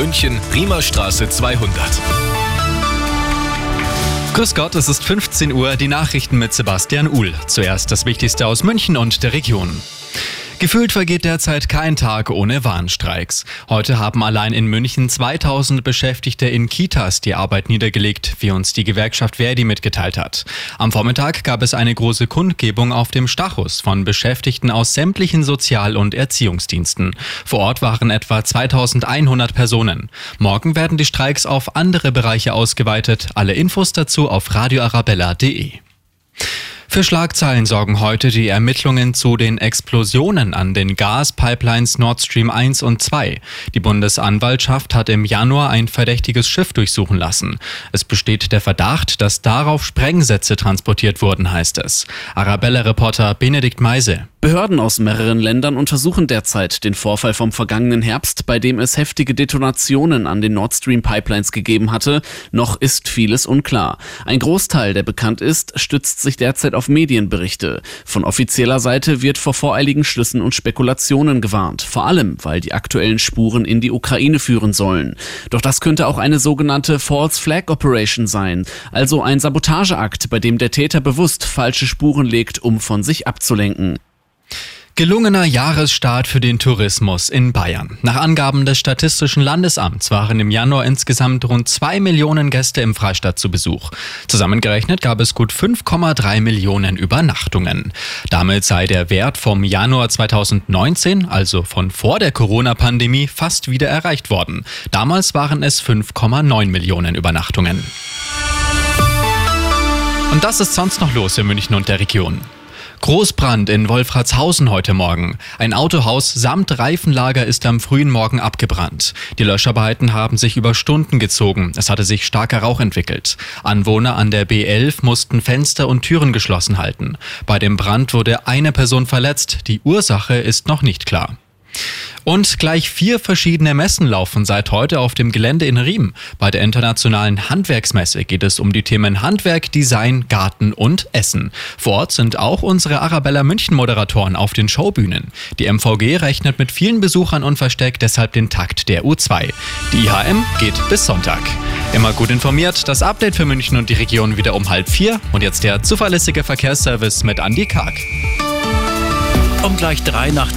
München, Riemerstraße 200. Grüß Gott, es ist 15 Uhr, die Nachrichten mit Sebastian Uhl. Zuerst das Wichtigste aus München und der Region. Gefühlt vergeht derzeit kein Tag ohne Warnstreiks. Heute haben allein in München 2000 Beschäftigte in Kitas die Arbeit niedergelegt, wie uns die Gewerkschaft Verdi mitgeteilt hat. Am Vormittag gab es eine große Kundgebung auf dem Stachus von Beschäftigten aus sämtlichen Sozial- und Erziehungsdiensten. Vor Ort waren etwa 2100 Personen. Morgen werden die Streiks auf andere Bereiche ausgeweitet. Alle Infos dazu auf radioarabella.de. Für Schlagzeilen sorgen heute die Ermittlungen zu den Explosionen an den Gaspipelines Nord Stream 1 und 2. Die Bundesanwaltschaft hat im Januar ein verdächtiges Schiff durchsuchen lassen. Es besteht der Verdacht, dass darauf Sprengsätze transportiert wurden, heißt es. Arabella-Reporter Benedikt Meise. Behörden aus mehreren Ländern untersuchen derzeit den Vorfall vom vergangenen Herbst, bei dem es heftige Detonationen an den Nord Stream Pipelines gegeben hatte. Noch ist vieles unklar. Ein Großteil, der bekannt ist, stützt sich derzeit auf Medienberichte. Von offizieller Seite wird vor voreiligen Schlüssen und Spekulationen gewarnt, vor allem weil die aktuellen Spuren in die Ukraine führen sollen. Doch das könnte auch eine sogenannte False Flag Operation sein, also ein Sabotageakt, bei dem der Täter bewusst falsche Spuren legt, um von sich abzulenken. Gelungener Jahresstart für den Tourismus in Bayern. Nach Angaben des Statistischen Landesamts waren im Januar insgesamt rund zwei Millionen Gäste im Freistaat zu Besuch. Zusammengerechnet gab es gut 5,3 Millionen Übernachtungen. Damit sei der Wert vom Januar 2019, also von vor der Corona-Pandemie, fast wieder erreicht worden. Damals waren es 5,9 Millionen Übernachtungen. Und das ist sonst noch los in München und der Region. Großbrand in Wolfratshausen heute Morgen. Ein Autohaus samt Reifenlager ist am frühen Morgen abgebrannt. Die Löscharbeiten haben sich über Stunden gezogen. Es hatte sich starker Rauch entwickelt. Anwohner an der B11 mussten Fenster und Türen geschlossen halten. Bei dem Brand wurde eine Person verletzt. Die Ursache ist noch nicht klar. Und gleich vier verschiedene Messen laufen seit heute auf dem Gelände in Riem. Bei der Internationalen Handwerksmesse geht es um die Themen Handwerk, Design, Garten und Essen. Vor Ort sind auch unsere Arabella München Moderatoren auf den Showbühnen. Die MVG rechnet mit vielen Besuchern und versteckt deshalb den Takt der U2. Die IHM geht bis Sonntag. Immer gut informiert, das Update für München und die Region wieder um halb vier und jetzt der zuverlässige Verkehrsservice mit Andy Karg. Um gleich drei nach